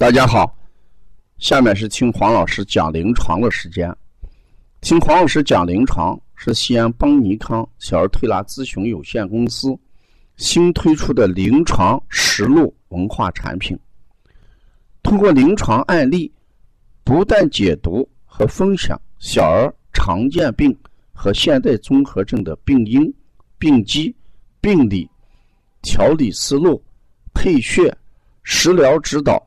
大家好，下面是听黄老师讲临床的时间。听黄老师讲临床是西安邦尼康小儿推拿咨询有限公司新推出的临床实录文化产品。通过临床案例，不但解读和分享小儿常见病和现代综合症的病因、病机、病理、调理思路、配穴、食疗指导。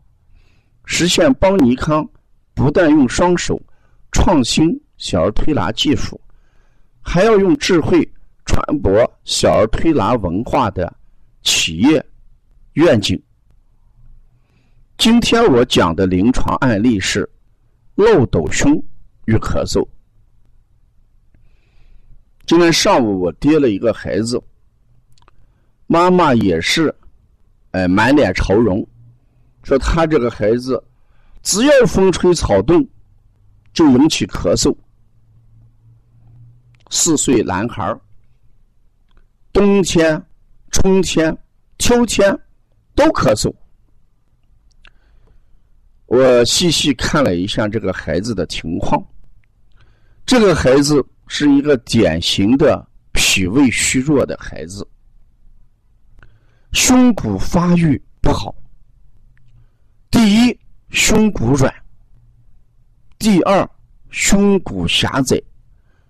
实现邦尼康不但用双手创新小儿推拿技术，还要用智慧传播小儿推拿文化的企业愿景。今天我讲的临床案例是漏斗胸与咳嗽。今天上午我接了一个孩子，妈妈也是，哎，满脸潮容。说他这个孩子，只要风吹草动，就引起咳嗽。四岁男孩冬天、春天、秋天都咳嗽。我细细看了一下这个孩子的情况，这个孩子是一个典型的脾胃虚弱的孩子，胸骨发育不好。第一，胸骨软；第二，胸骨狭窄，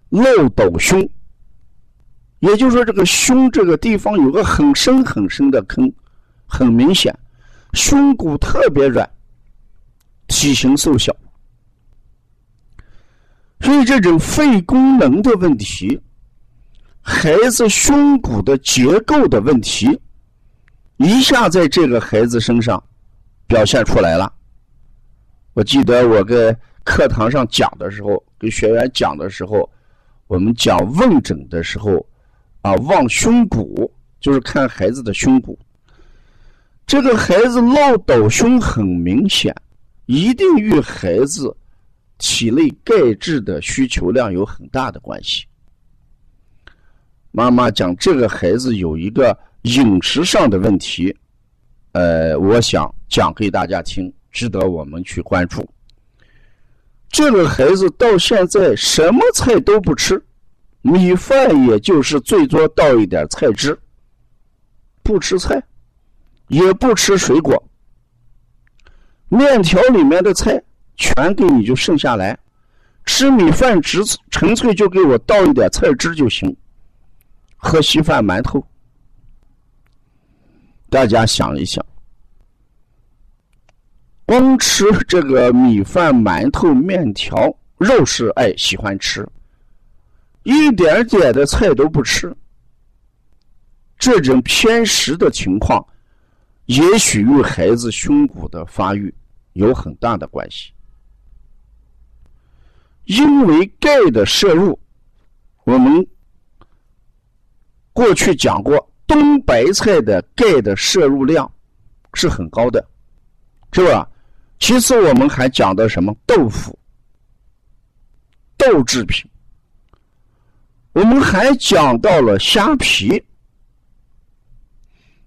漏斗胸。也就是说，这个胸这个地方有个很深很深的坑，很明显，胸骨特别软，体型瘦小。所以，这种肺功能的问题，孩子胸骨的结构的问题，一下在这个孩子身上。表现出来了。我记得我在课堂上讲的时候，跟学员讲的时候，我们讲问诊的时候，啊，望胸骨就是看孩子的胸骨。这个孩子漏斗胸很明显，一定与孩子体内钙质的需求量有很大的关系。妈妈讲这个孩子有一个饮食上的问题。呃，我想讲给大家听，值得我们去关注。这个孩子到现在什么菜都不吃，米饭也就是最多倒一点菜汁，不吃菜，也不吃水果，面条里面的菜全给你就剩下来，吃米饭只纯粹就给我倒一点菜汁就行，喝稀饭馒头。大家想一想，光吃这个米饭、馒头、面条，肉是爱喜欢吃，一点点的菜都不吃，这种偏食的情况，也许与孩子胸骨的发育有很大的关系。因为钙的摄入，我们过去讲过。冬白菜的钙的摄入量是很高的，是吧？其次，我们还讲的什么豆腐、豆制品，我们还讲到了虾皮。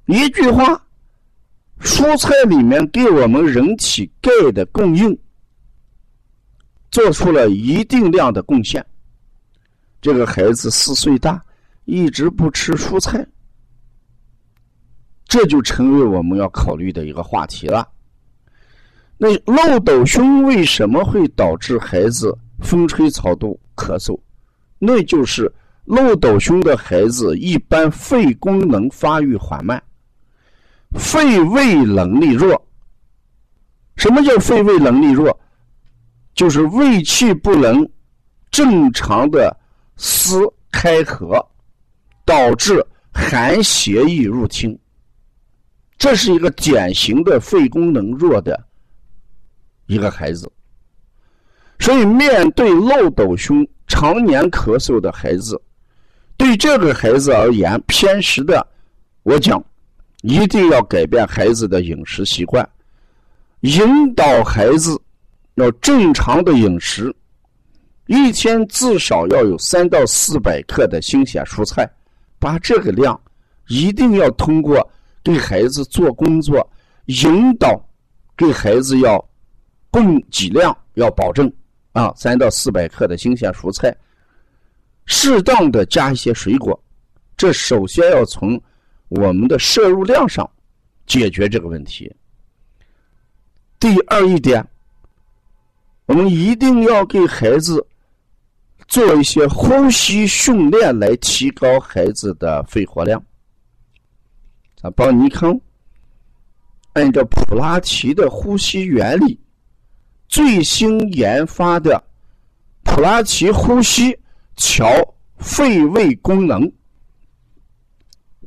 一句话，蔬菜里面给我们人体钙的供应做出了一定量的贡献。这个孩子四岁大，一直不吃蔬菜。这就成为我们要考虑的一个话题了。那漏斗胸为什么会导致孩子风吹草动咳嗽？那就是漏斗胸的孩子一般肺功能发育缓慢，肺胃能力弱。什么叫肺胃能力弱？就是胃气不能正常的撕开合，导致寒邪易入侵。这是一个典型的肺功能弱的一个孩子。所以，面对漏斗胸、常年咳嗽的孩子，对这个孩子而言，偏食的，我讲，一定要改变孩子的饮食习惯，引导孩子要正常的饮食，一天至少要有三到四百克的新鲜蔬菜，把这个量一定要通过对孩子做工作引导，给孩子要供给量要保证。啊，三到四百克的新鲜蔬菜，适当的加一些水果，这首先要从我们的摄入量上解决这个问题。第二一点，我们一定要给孩子做一些呼吸训练，来提高孩子的肺活量。啊，帮尼康按照普拉提的呼吸原理。最新研发的普拉提呼吸调肺胃功能，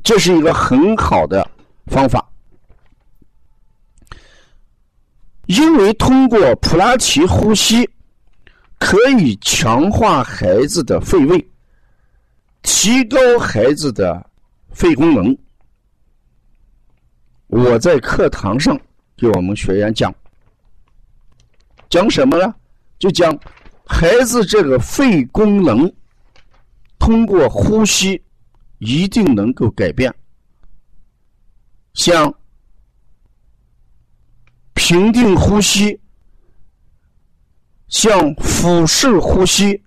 这是一个很好的方法。因为通过普拉提呼吸，可以强化孩子的肺胃，提高孩子的肺功能。我在课堂上给我们学员讲。讲什么呢？就讲孩子这个肺功能，通过呼吸一定能够改变。像平定呼吸，像腹式呼吸，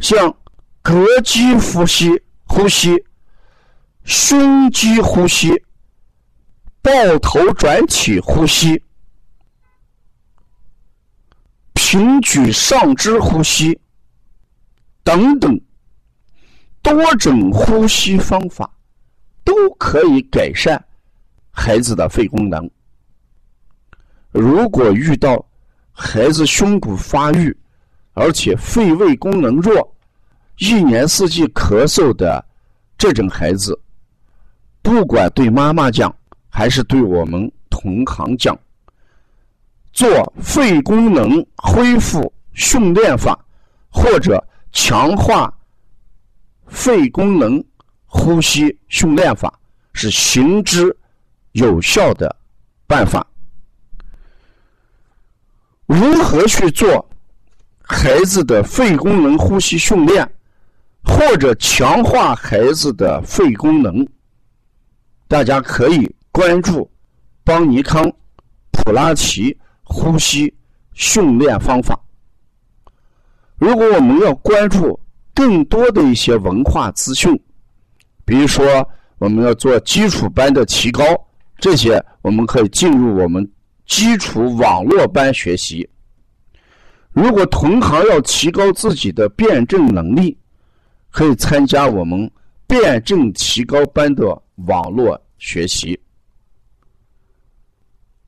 像膈肌呼吸、呼吸、胸肌呼吸、抱头转体呼吸。平举上肢呼吸等等多种呼吸方法，都可以改善孩子的肺功能。如果遇到孩子胸骨发育，而且肺胃功能弱，一年四季咳嗽的这种孩子，不管对妈妈讲，还是对我们同行讲。做肺功能恢复训练法，或者强化肺功能呼吸训练法，是行之有效的办法。如何去做孩子的肺功能呼吸训练，或者强化孩子的肺功能？大家可以关注邦尼康普拉提。呼吸训练方法。如果我们要关注更多的一些文化资讯，比如说我们要做基础班的提高，这些我们可以进入我们基础网络班学习。如果同行要提高自己的辩证能力，可以参加我们辩证提高班的网络学习。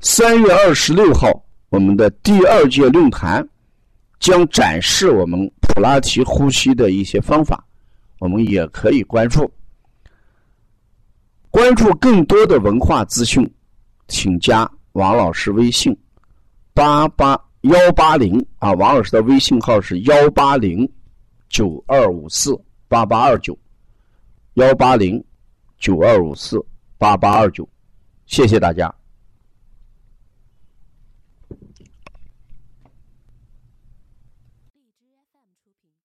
三月二十六号。我们的第二届论坛将展示我们普拉提呼吸的一些方法，我们也可以关注。关注更多的文化资讯，请加王老师微信：八八幺八零啊，王老师的微信号是幺八零九二五四八八二九幺八零九二五四八八二九，谢谢大家。